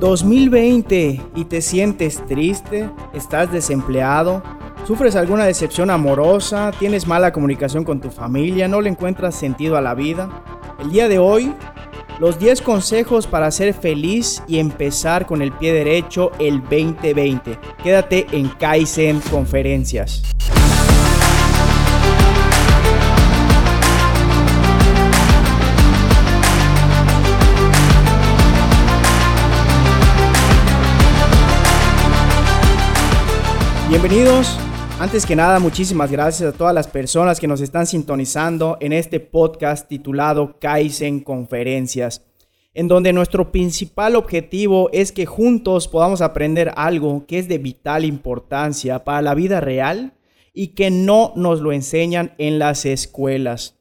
2020 y te sientes triste, estás desempleado, sufres alguna decepción amorosa, tienes mala comunicación con tu familia, no le encuentras sentido a la vida. El día de hoy, los 10 consejos para ser feliz y empezar con el pie derecho el 2020. Quédate en Kaizen Conferencias. Bienvenidos. Antes que nada, muchísimas gracias a todas las personas que nos están sintonizando en este podcast titulado Kaizen Conferencias, en donde nuestro principal objetivo es que juntos podamos aprender algo que es de vital importancia para la vida real y que no nos lo enseñan en las escuelas.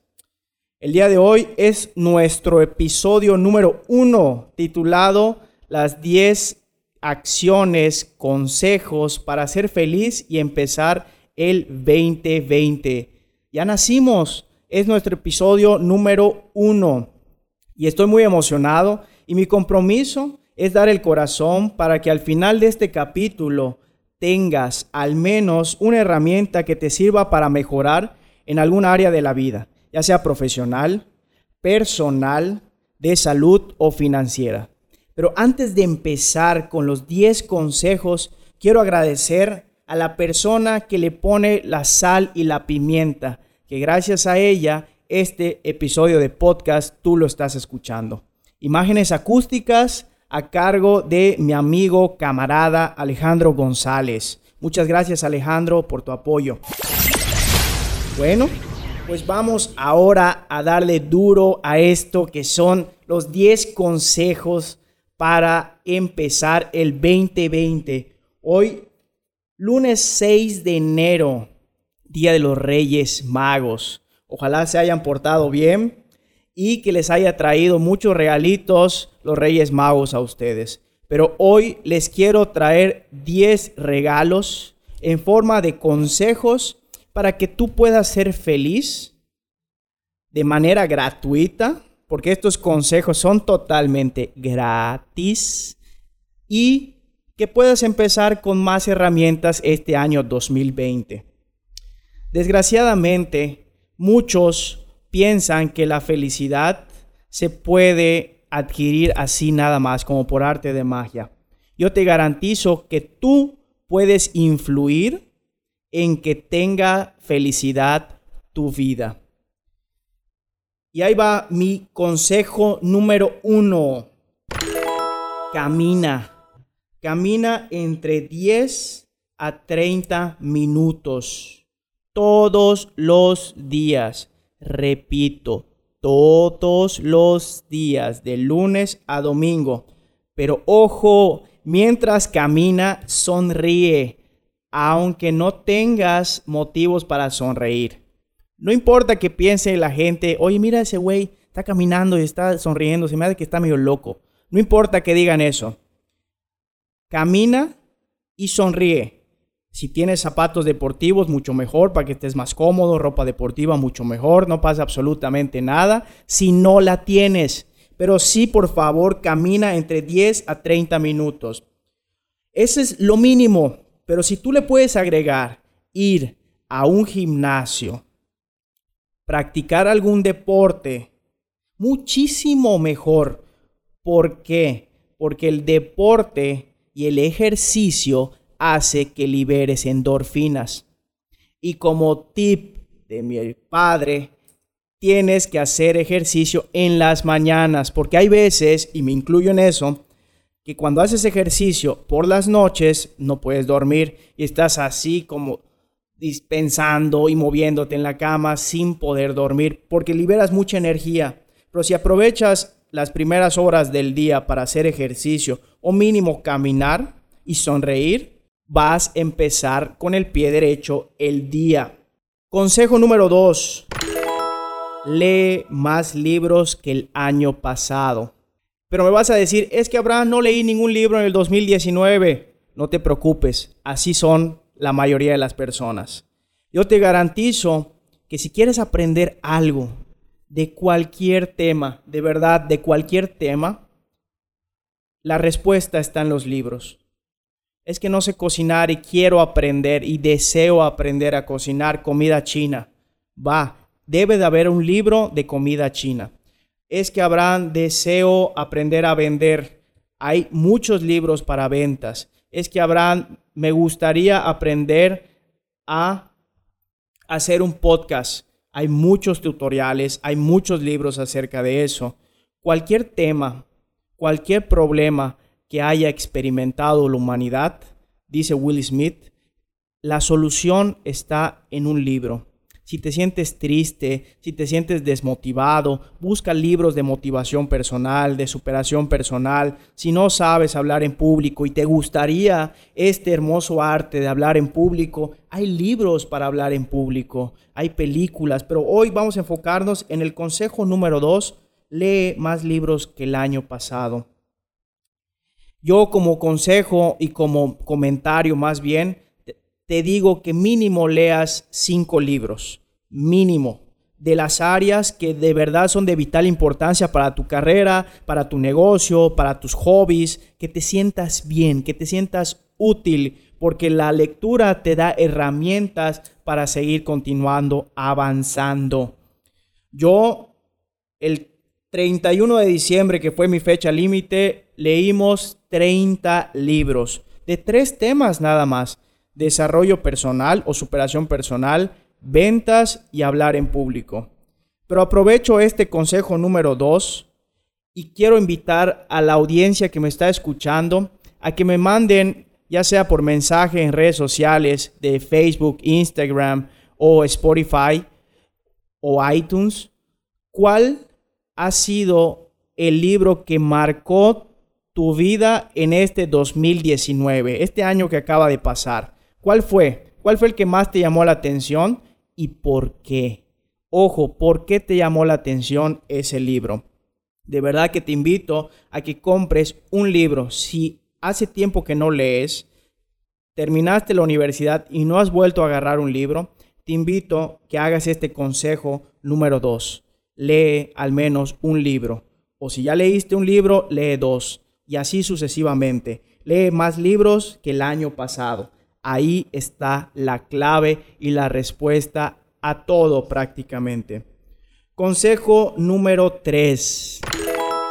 El día de hoy es nuestro episodio número uno titulado Las 10 acciones, consejos para ser feliz y empezar el 2020. Ya nacimos, es nuestro episodio número uno y estoy muy emocionado y mi compromiso es dar el corazón para que al final de este capítulo tengas al menos una herramienta que te sirva para mejorar en algún área de la vida, ya sea profesional, personal, de salud o financiera. Pero antes de empezar con los 10 consejos, quiero agradecer a la persona que le pone la sal y la pimienta, que gracias a ella este episodio de podcast tú lo estás escuchando. Imágenes acústicas a cargo de mi amigo camarada Alejandro González. Muchas gracias Alejandro por tu apoyo. Bueno, pues vamos ahora a darle duro a esto que son los 10 consejos para empezar el 2020. Hoy, lunes 6 de enero, Día de los Reyes Magos. Ojalá se hayan portado bien y que les haya traído muchos regalitos los Reyes Magos a ustedes. Pero hoy les quiero traer 10 regalos en forma de consejos para que tú puedas ser feliz de manera gratuita porque estos consejos son totalmente gratis y que puedas empezar con más herramientas este año 2020. Desgraciadamente, muchos piensan que la felicidad se puede adquirir así nada más, como por arte de magia. Yo te garantizo que tú puedes influir en que tenga felicidad tu vida. Y ahí va mi consejo número uno. Camina. Camina entre 10 a 30 minutos. Todos los días. Repito, todos los días, de lunes a domingo. Pero ojo, mientras camina, sonríe, aunque no tengas motivos para sonreír. No importa que piense la gente, oye, mira ese güey, está caminando y está sonriendo, se me hace que está medio loco. No importa que digan eso. Camina y sonríe. Si tienes zapatos deportivos, mucho mejor para que estés más cómodo, ropa deportiva, mucho mejor, no pasa absolutamente nada. Si no la tienes, pero sí, por favor, camina entre 10 a 30 minutos. Ese es lo mínimo, pero si tú le puedes agregar ir a un gimnasio, practicar algún deporte, muchísimo mejor. ¿Por qué? Porque el deporte y el ejercicio hace que liberes endorfinas. Y como tip de mi padre, tienes que hacer ejercicio en las mañanas, porque hay veces, y me incluyo en eso, que cuando haces ejercicio por las noches no puedes dormir y estás así como dispensando y moviéndote en la cama sin poder dormir, porque liberas mucha energía. Pero si aprovechas las primeras horas del día para hacer ejercicio o mínimo caminar y sonreír, vas a empezar con el pie derecho el día. Consejo número 2. Lee más libros que el año pasado. Pero me vas a decir, es que Abraham no leí ningún libro en el 2019. No te preocupes, así son la mayoría de las personas. Yo te garantizo que si quieres aprender algo de cualquier tema, de verdad, de cualquier tema, La respuesta está en los libros. Es que no sé cocinar y quiero aprender y deseo aprender a cocinar comida china. Va, debe de haber un libro de comida china. Es que habrán deseo aprender a vender. Hay muchos libros para ventas. Es que habrán, me gustaría aprender a hacer un podcast. Hay muchos tutoriales, hay muchos libros acerca de eso. Cualquier tema, cualquier problema que haya experimentado la humanidad, dice Will Smith, la solución está en un libro. Si te sientes triste, si te sientes desmotivado, busca libros de motivación personal, de superación personal. Si no sabes hablar en público y te gustaría este hermoso arte de hablar en público, hay libros para hablar en público, hay películas, pero hoy vamos a enfocarnos en el consejo número dos, lee más libros que el año pasado. Yo como consejo y como comentario más bien, te digo que mínimo leas cinco libros, mínimo, de las áreas que de verdad son de vital importancia para tu carrera, para tu negocio, para tus hobbies, que te sientas bien, que te sientas útil, porque la lectura te da herramientas para seguir continuando avanzando. Yo, el 31 de diciembre, que fue mi fecha límite, leímos 30 libros de tres temas nada más desarrollo personal o superación personal, ventas y hablar en público. Pero aprovecho este consejo número dos y quiero invitar a la audiencia que me está escuchando a que me manden, ya sea por mensaje en redes sociales de Facebook, Instagram o Spotify o iTunes, cuál ha sido el libro que marcó tu vida en este 2019, este año que acaba de pasar. ¿Cuál fue? ¿Cuál fue el que más te llamó la atención y por qué? Ojo, ¿por qué te llamó la atención ese libro? De verdad que te invito a que compres un libro. Si hace tiempo que no lees, terminaste la universidad y no has vuelto a agarrar un libro, te invito que hagas este consejo número dos. Lee al menos un libro. O si ya leíste un libro, lee dos. Y así sucesivamente. Lee más libros que el año pasado. Ahí está la clave y la respuesta a todo prácticamente. Consejo número 3.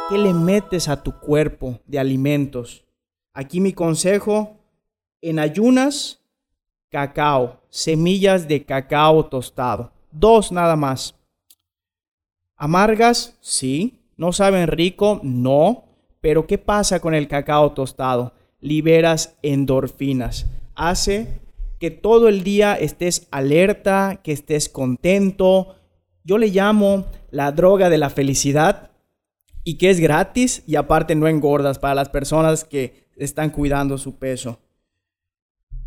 ¿Qué le metes a tu cuerpo de alimentos? Aquí mi consejo, en ayunas, cacao, semillas de cacao tostado. Dos nada más. ¿Amargas? Sí. ¿No saben rico? No. Pero ¿qué pasa con el cacao tostado? Liberas endorfinas hace que todo el día estés alerta, que estés contento. Yo le llamo la droga de la felicidad y que es gratis y aparte no engordas para las personas que están cuidando su peso.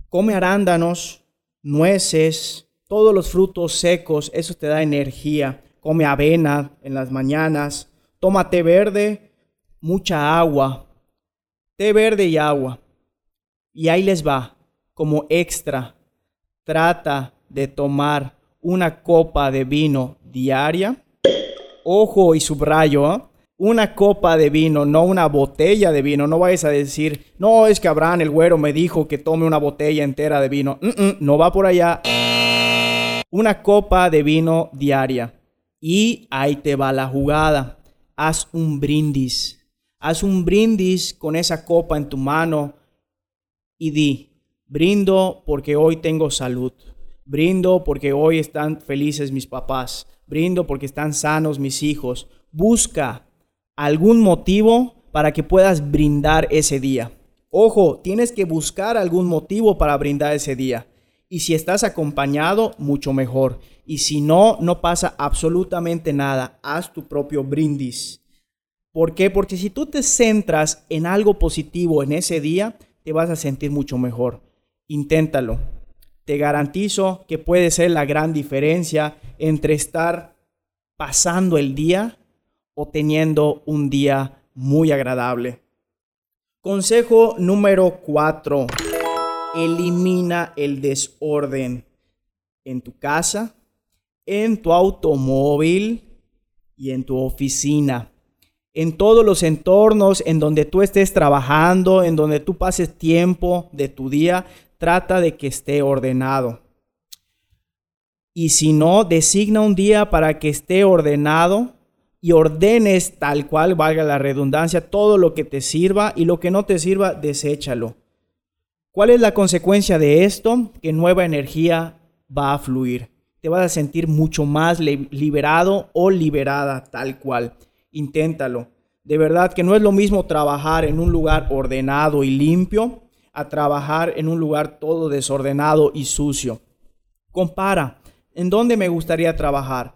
Come arándanos, nueces, todos los frutos secos, eso te da energía. Come avena en las mañanas, toma té verde, mucha agua, té verde y agua. Y ahí les va como extra, trata de tomar una copa de vino diaria. Ojo y subrayo, ¿eh? una copa de vino, no una botella de vino. No vayas a decir, no, es que Abraham el güero me dijo que tome una botella entera de vino. no va por allá. Una copa de vino diaria. Y ahí te va la jugada. Haz un brindis. Haz un brindis con esa copa en tu mano y di, Brindo porque hoy tengo salud. Brindo porque hoy están felices mis papás. Brindo porque están sanos mis hijos. Busca algún motivo para que puedas brindar ese día. Ojo, tienes que buscar algún motivo para brindar ese día. Y si estás acompañado, mucho mejor. Y si no, no pasa absolutamente nada. Haz tu propio brindis. ¿Por qué? Porque si tú te centras en algo positivo en ese día, te vas a sentir mucho mejor. Inténtalo. Te garantizo que puede ser la gran diferencia entre estar pasando el día o teniendo un día muy agradable. Consejo número 4. Elimina el desorden en tu casa, en tu automóvil y en tu oficina. en todos los entornos en donde tú estés trabajando, en donde tú pases tiempo de tu día, trata de que esté ordenado. Y si no, designa un día para que esté ordenado y ordenes tal cual, valga la redundancia, todo lo que te sirva y lo que no te sirva, deséchalo. ¿Cuál es la consecuencia de esto? Que nueva energía va a fluir. Te vas a sentir mucho más liberado o liberada tal cual. Inténtalo. De verdad que no es lo mismo trabajar en un lugar ordenado y limpio a trabajar en un lugar todo desordenado y sucio. Compara en dónde me gustaría trabajar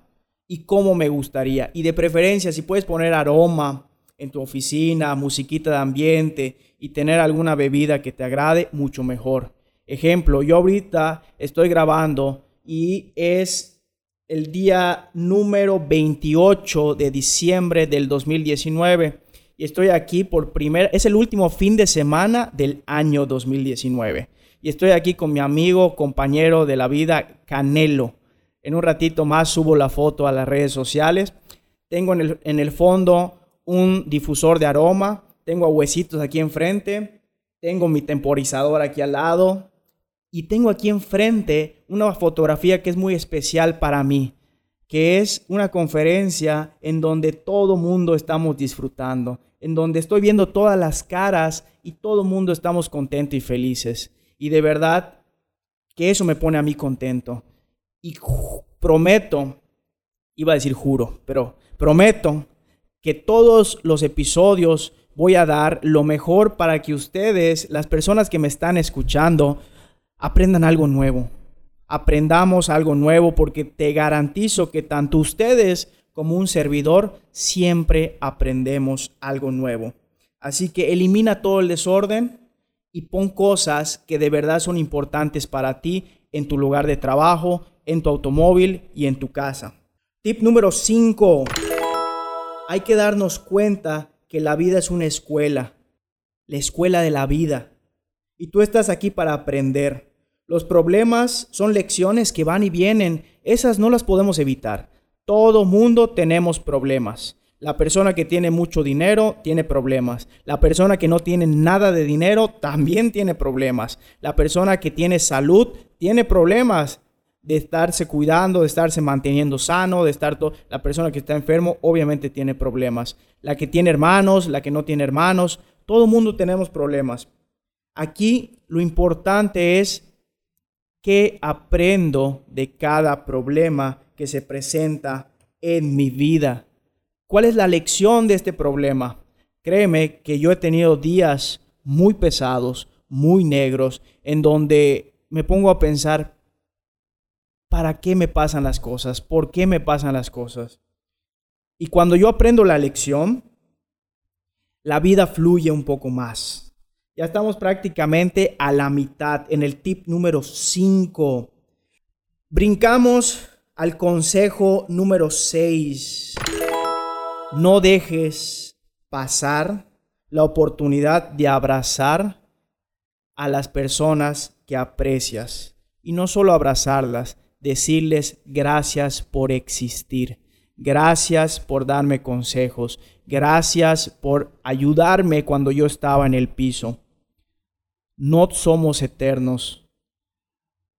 y cómo me gustaría. Y de preferencia, si puedes poner aroma en tu oficina, musiquita de ambiente y tener alguna bebida que te agrade, mucho mejor. Ejemplo, yo ahorita estoy grabando y es el día número 28 de diciembre del 2019 y estoy aquí por primera, es el último fin de semana del año 2019 y estoy aquí con mi amigo, compañero de la vida, Canelo. En un ratito más subo la foto a las redes sociales. Tengo en el, en el fondo un difusor de aroma, tengo a huesitos aquí enfrente, tengo mi temporizador aquí al lado, y tengo aquí enfrente una fotografía que es muy especial para mí, que es una conferencia en donde todo mundo estamos disfrutando, en donde estoy viendo todas las caras y todo mundo estamos contentos y felices. Y de verdad que eso me pone a mí contento. Y prometo, iba a decir juro, pero prometo que todos los episodios voy a dar lo mejor para que ustedes, las personas que me están escuchando, aprendan algo nuevo. Aprendamos algo nuevo porque te garantizo que tanto ustedes como un servidor siempre aprendemos algo nuevo. Así que elimina todo el desorden y pon cosas que de verdad son importantes para ti en tu lugar de trabajo, en tu automóvil y en tu casa. Tip número 5. Hay que darnos cuenta que la vida es una escuela, la escuela de la vida. Y tú estás aquí para aprender. Los problemas son lecciones que van y vienen. Esas no las podemos evitar. Todo mundo tenemos problemas. La persona que tiene mucho dinero tiene problemas. La persona que no tiene nada de dinero también tiene problemas. La persona que tiene salud tiene problemas de estarse cuidando, de estarse manteniendo sano, de estar todo. La persona que está enfermo obviamente tiene problemas. La que tiene hermanos, la que no tiene hermanos, todo mundo tenemos problemas. Aquí lo importante es que aprendo de cada problema que se presenta en mi vida. ¿Cuál es la lección de este problema? Créeme que yo he tenido días muy pesados, muy negros, en donde me pongo a pensar, ¿para qué me pasan las cosas? ¿Por qué me pasan las cosas? Y cuando yo aprendo la lección, la vida fluye un poco más. Ya estamos prácticamente a la mitad en el tip número 5. Brincamos al consejo número 6. No dejes pasar la oportunidad de abrazar a las personas que aprecias. Y no solo abrazarlas, decirles gracias por existir. Gracias por darme consejos. Gracias por ayudarme cuando yo estaba en el piso no somos eternos.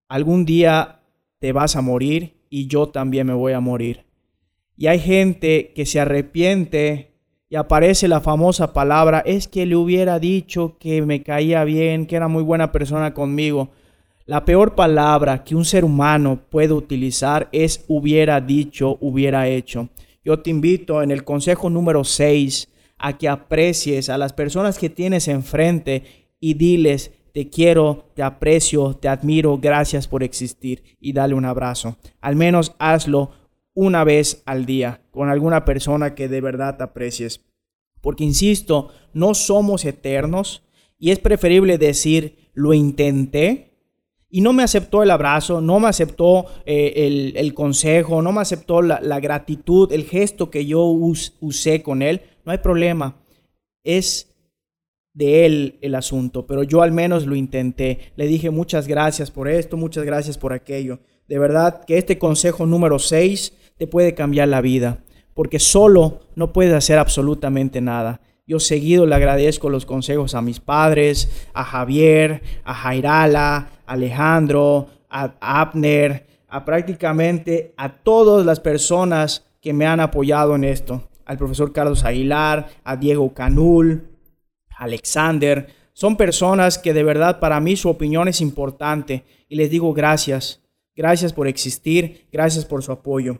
Algún día te vas a morir y yo también me voy a morir. Y hay gente que se arrepiente y aparece la famosa palabra, es que le hubiera dicho que me caía bien, que era muy buena persona conmigo. La peor palabra que un ser humano puede utilizar es hubiera dicho, hubiera hecho. Yo te invito en el consejo número 6 a que aprecies a las personas que tienes enfrente y diles, te quiero, te aprecio, te admiro, gracias por existir y dale un abrazo. Al menos hazlo una vez al día con alguna persona que de verdad te aprecies. Porque, insisto, no somos eternos y es preferible decir, lo intenté y no me aceptó el abrazo, no me aceptó eh, el, consejo, no me aceptó la, la, gratitud, el gesto que yo usé con él. No hay problema. Es de él el asunto, pero yo al menos lo intenté. Le dije muchas gracias por esto, muchas gracias por aquello. De verdad que este consejo número 6 te puede cambiar la vida, porque solo no puedes hacer absolutamente nada. Yo seguido le agradezco los consejos a mis padres, a Javier, a Jairala, a Alejandro, a Abner, a prácticamente a todas las personas que me han apoyado en esto. Al profesor Carlos Aguilar, a Diego Canul, Alexander. Son personas que de verdad para mí su opinión es importante y les digo gracias. Gracias por existir, gracias por su apoyo.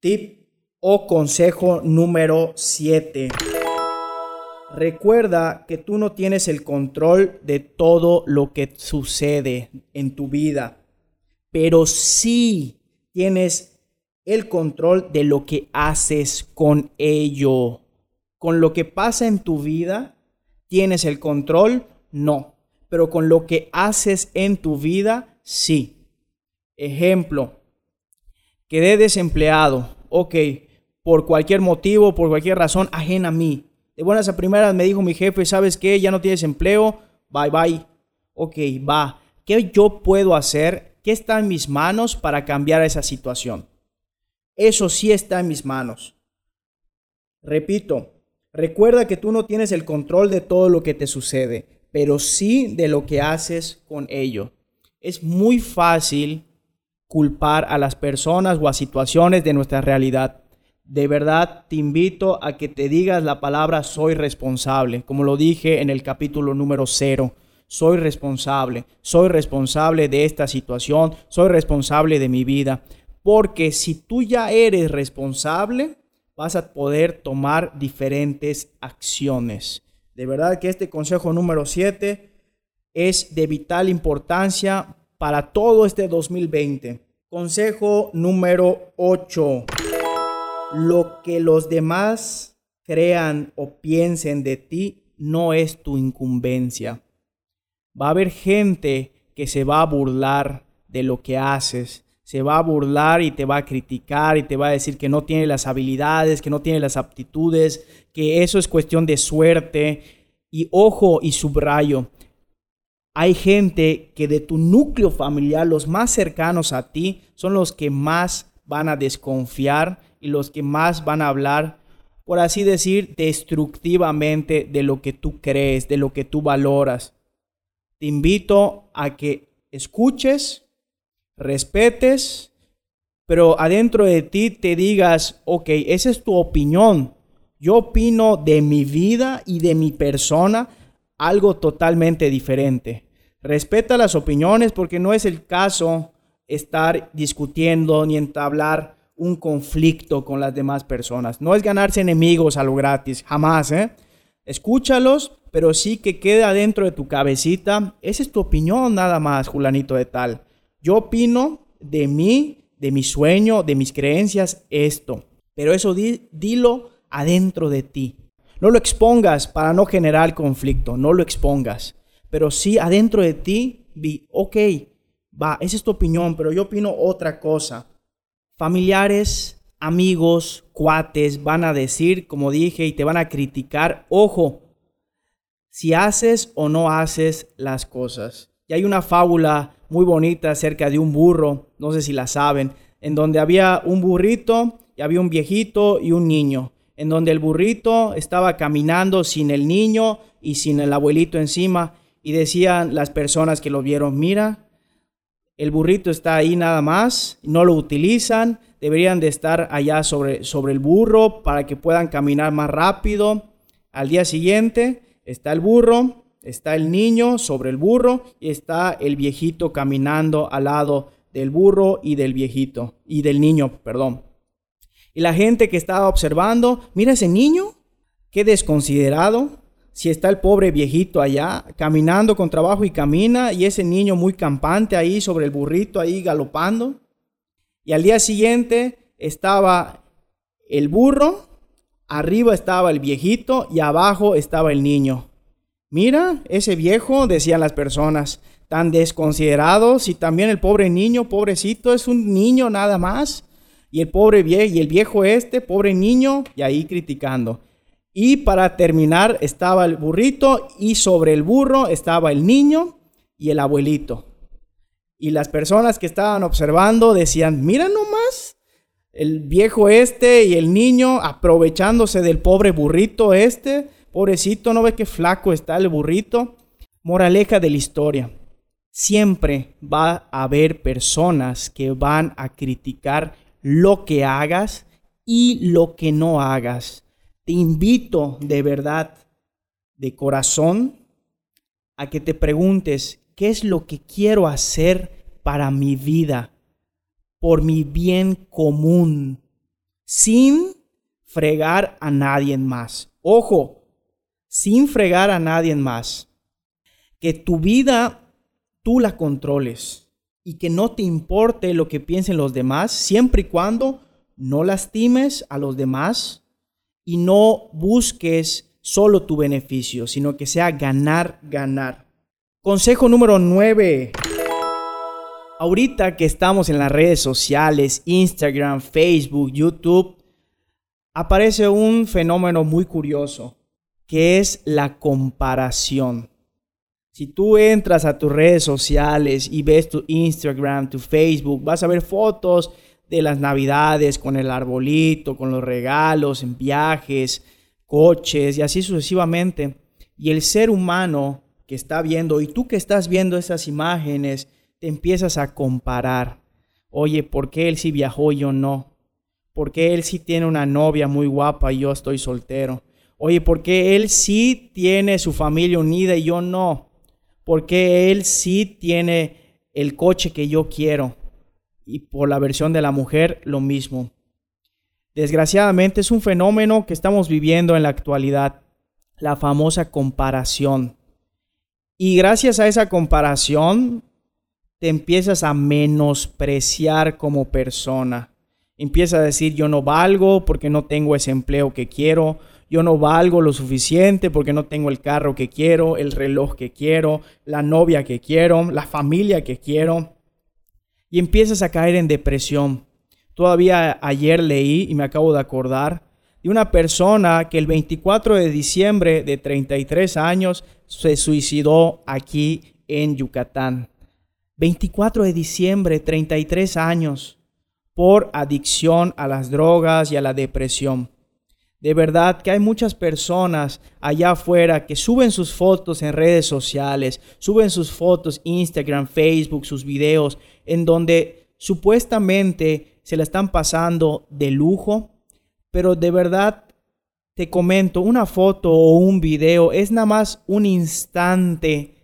Tip o consejo número 7. Recuerda que tú no tienes el control de todo lo que sucede en tu vida, pero sí tienes el control de lo que haces con ello. Con lo que pasa en tu vida, ¿tienes el control? No. Pero con lo que haces en tu vida, sí. Ejemplo, quedé desempleado. Ok, por cualquier motivo, por cualquier razón ajena a mí. De buenas a primeras me dijo mi jefe, ¿sabes qué? Ya no tienes empleo. Bye bye. Ok, va. ¿Qué yo puedo hacer? ¿Qué está en mis manos para cambiar esa situación? Eso sí está en mis manos. Repito, recuerda que tú no tienes el control de todo lo que te sucede, pero sí de lo que haces con ello. Es muy fácil culpar a las personas o a situaciones de nuestra realidad. De verdad te invito a que te digas la palabra soy responsable, como lo dije en el capítulo número cero. Soy responsable, soy responsable de esta situación, soy responsable de mi vida. Porque si tú ya eres responsable, vas a poder tomar diferentes acciones. De verdad que este consejo número 7 es de vital importancia para todo este 2020. Consejo número 8. Lo que los demás crean o piensen de ti no es tu incumbencia. Va a haber gente que se va a burlar de lo que haces, se va a burlar y te va a criticar y te va a decir que no tiene las habilidades, que no tiene las aptitudes, que eso es cuestión de suerte. Y ojo y subrayo, hay gente que de tu núcleo familiar, los más cercanos a ti, son los que más van a desconfiar y los que más van a hablar, por así decir, destructivamente de lo que tú crees, de lo que tú valoras. Te invito a que escuches, respetes, pero adentro de ti te digas, ok, esa es tu opinión. Yo opino de mi vida y de mi persona algo totalmente diferente. Respeta las opiniones porque no es el caso estar discutiendo ni entablar un conflicto con las demás personas. No es ganarse enemigos a lo gratis, jamás, ¿eh? Escúchalos, pero sí que quede adentro de tu cabecita. Esa es tu opinión nada más, Julanito de tal. Yo opino de mí, de mi sueño, de mis creencias, esto. Pero eso dilo adentro de ti. No lo expongas para no generar conflicto, no lo expongas. Pero sí adentro de ti, vi, ok, va, esa es tu opinión, pero yo opino otra cosa. Familiares, amigos, cuates van a decir, como dije, y te van a criticar. Ojo, si haces o no haces las cosas. Y hay una fábula muy bonita acerca de un burro, no sé si la saben, en donde había un burrito y había un viejito y un niño, en donde el burrito estaba caminando sin el niño y sin el abuelito encima y decían las personas que lo vieron, mira, el burrito está ahí nada más, no lo utilizan, deberían de estar allá sobre, sobre el burro para que puedan caminar más rápido. Al día siguiente está el burro Está el niño sobre el burro y está el viejito caminando al lado del burro y del viejito y del niño, perdón. Y la gente que estaba observando, mira ese niño, qué desconsiderado. Si está el pobre viejito allá caminando con trabajo y camina y ese niño muy campante ahí sobre el burrito ahí galopando. Y al día siguiente estaba el burro, arriba estaba el viejito y abajo estaba el niño. Mira, ese viejo, decían las personas, tan desconsiderado, si también el pobre niño, pobrecito, es un niño nada más. Y el pobre viejo, y el viejo este, pobre niño, y ahí criticando. Y para terminar estaba el burrito y sobre el burro estaba el niño y el abuelito. Y las personas que estaban observando decían, mira nomás, El viejo este y el niño aprovechándose del pobre burrito este. Pobrecito, ¿no ve qué flaco está el burrito? Moraleja de la historia. Siempre va a haber personas que van a criticar lo que hagas y lo que no hagas. Te invito de verdad, de corazón, a que te preguntes, ¿qué es lo que quiero hacer para mi vida? Por mi bien común, sin fregar a nadie más. Ojo, sin fregar a nadie más. Que tu vida tú la controles y que no te importe lo que piensen los demás, siempre y cuando no lastimes a los demás y no busques solo tu beneficio, sino que sea ganar, ganar. Consejo número 9. Ahorita que estamos en las redes sociales, Instagram, Facebook, YouTube, aparece un fenómeno muy curioso, que es la comparación. Si tú entras a tus redes sociales y ves tu Instagram, tu Facebook, vas a ver fotos de las navidades con el arbolito, con los regalos, en viajes, coches y así sucesivamente. Y el ser humano que está viendo y tú que estás viendo esas imágenes, te empiezas a comparar. Oye, ¿por qué él sí viajó y yo no? ¿Por qué él sí tiene una novia muy guapa y yo estoy soltero? Oye, ¿por qué él sí tiene su familia unida y yo no? ¿Por qué él sí tiene el coche que yo quiero? y por la versión de la mujer lo mismo. Desgraciadamente es un fenómeno que estamos viviendo en la actualidad, la famosa comparación. Y gracias a esa comparación te empiezas a menospreciar como persona. Empiezas a decir yo no valgo porque no tengo ese empleo que quiero, yo no valgo lo suficiente porque no tengo el carro que quiero, el reloj que quiero, la novia que quiero, la familia que quiero y empiezas a caer en depresión. Todavía ayer leí y me acabo de acordar de una persona que el 24 de diciembre de 33 años se suicidó aquí en Yucatán. 24 de diciembre, 33 años, por adicción a las drogas y a la depresión. De verdad que hay muchas personas allá afuera que suben sus fotos en redes sociales, suben sus fotos Instagram, Facebook, sus videos, en donde supuestamente se la están pasando de lujo, pero de verdad te comento, una foto o un video es nada más un instante,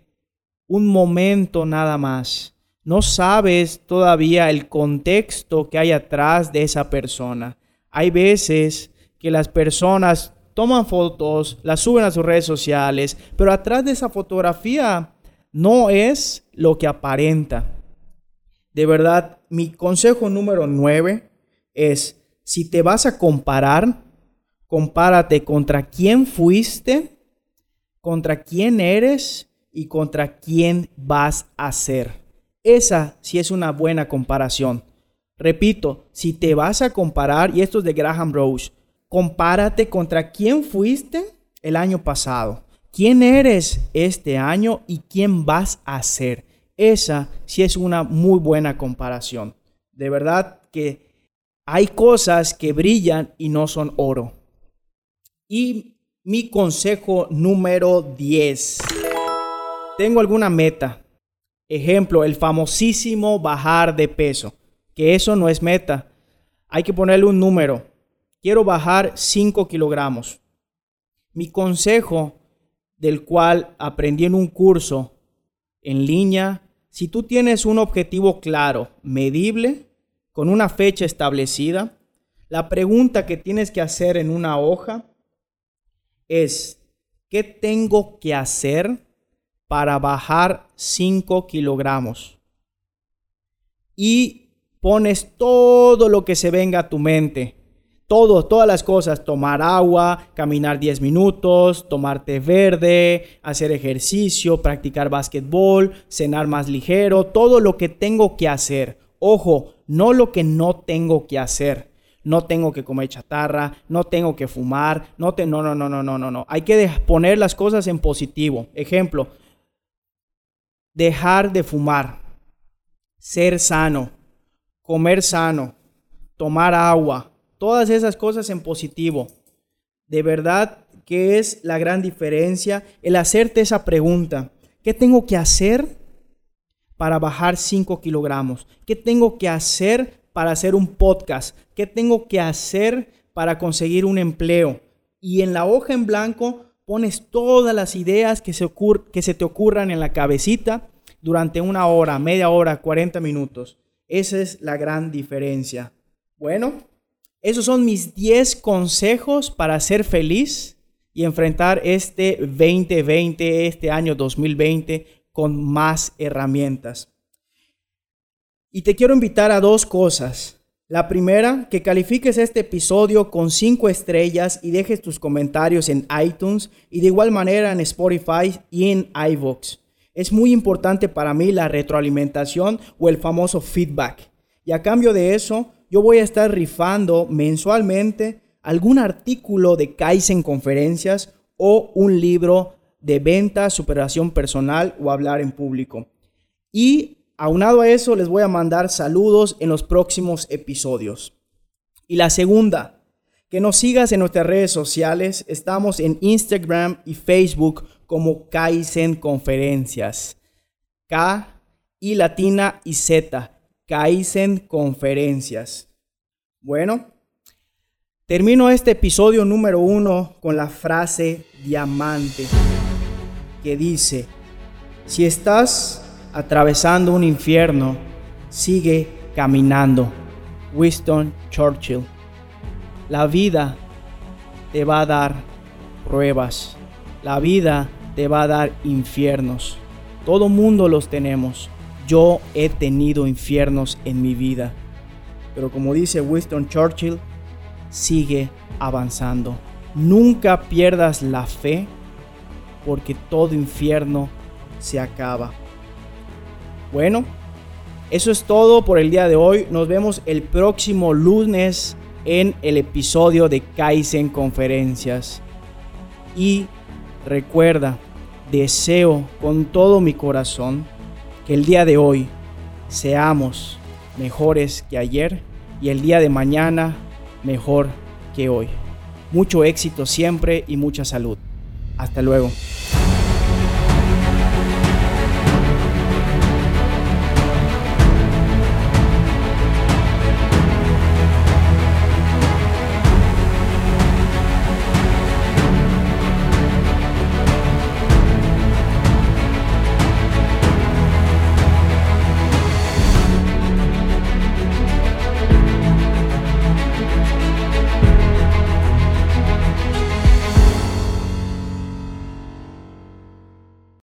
un momento nada más. No sabes todavía el contexto que hay atrás de esa persona. Hay veces que las personas toman fotos, las suben a sus redes sociales, pero atrás de esa fotografía no es lo que aparenta. De verdad, mi consejo número 9 es, si te vas a comparar, compárate contra quién fuiste, contra quién eres y contra quién vas a ser. Esa sí es una buena comparación. Repito, si te vas a comparar, y esto es de Graham Rose, compárate contra quién fuiste el año pasado, quién eres este año y quién vas a ser. Esa sí es una muy buena comparación. De verdad que hay cosas que brillan y no son oro. Y mi consejo número 10. Tengo alguna meta. Ejemplo, el famosísimo bajar de peso. Que eso no es meta. Hay que ponerle un número. Quiero bajar 5 kilogramos. Mi consejo, del cual aprendí en un curso en línea si tú tienes un objetivo claro, medible, con una fecha establecida, la pregunta que tienes que hacer en una hoja es, ¿qué tengo que hacer para bajar 5 kilogramos? Y pones todo lo que se venga a tu mente todo, todas las cosas, tomar agua, caminar 10 minutos, tomar té verde, hacer ejercicio, practicar básquetbol, cenar más ligero, todo lo que tengo que hacer. Ojo, no lo que no tengo que hacer. No tengo que comer chatarra, no tengo que fumar, no no no no no no no no. Hay que poner las cosas en positivo. Ejemplo, dejar de fumar, ser sano, comer sano, tomar agua, todas esas cosas en positivo. De verdad que es la gran diferencia el hacerte esa pregunta. ¿Qué tengo que hacer para bajar 5 kilogramos? ¿Qué tengo que hacer para hacer un podcast? ¿Qué tengo que hacer para conseguir un empleo? Y en la hoja en blanco pones todas las ideas que se, que se te ocurran en la cabecita durante una hora, media hora, 40 minutos. Esa es la gran diferencia. Bueno, esos son mis 10 consejos para ser feliz y enfrentar este 2020, este año 2020 con más herramientas. Y te quiero invitar a dos cosas. La primera, que califiques este episodio con cinco estrellas y dejes tus comentarios en iTunes y de igual manera en Spotify y en iVoox. Es muy importante para mí la retroalimentación o el famoso feedback. Y a cambio de eso, yo voy a estar rifando mensualmente algún artículo de Kaizen Conferencias o un libro de venta, superación personal o hablar en público. Y Aunado a eso, les voy a mandar saludos en los próximos episodios. Y la segunda, que nos sigas en nuestras redes sociales. Estamos en Instagram y Facebook como Kaizen Conferencias. K y latina y Z. Kaizen Conferencias. Bueno, termino este episodio número uno con la frase diamante que dice, si estás atravesando un infierno, sigue caminando. Winston Churchill. La vida te va a dar pruebas. La vida te va a dar infiernos. Todo mundo los tenemos. Yo he tenido infiernos en mi vida. Pero como dice Winston Churchill, sigue avanzando. Nunca pierdas la fe porque todo infierno se acaba. Bueno, eso es todo por el día de hoy. Nos vemos el próximo lunes en el episodio de Kaizen Conferencias. Y recuerda, deseo con todo mi corazón el día de hoy seamos mejores que ayer y el día de mañana mejor que hoy. Mucho éxito siempre y mucha salud. Hasta luego.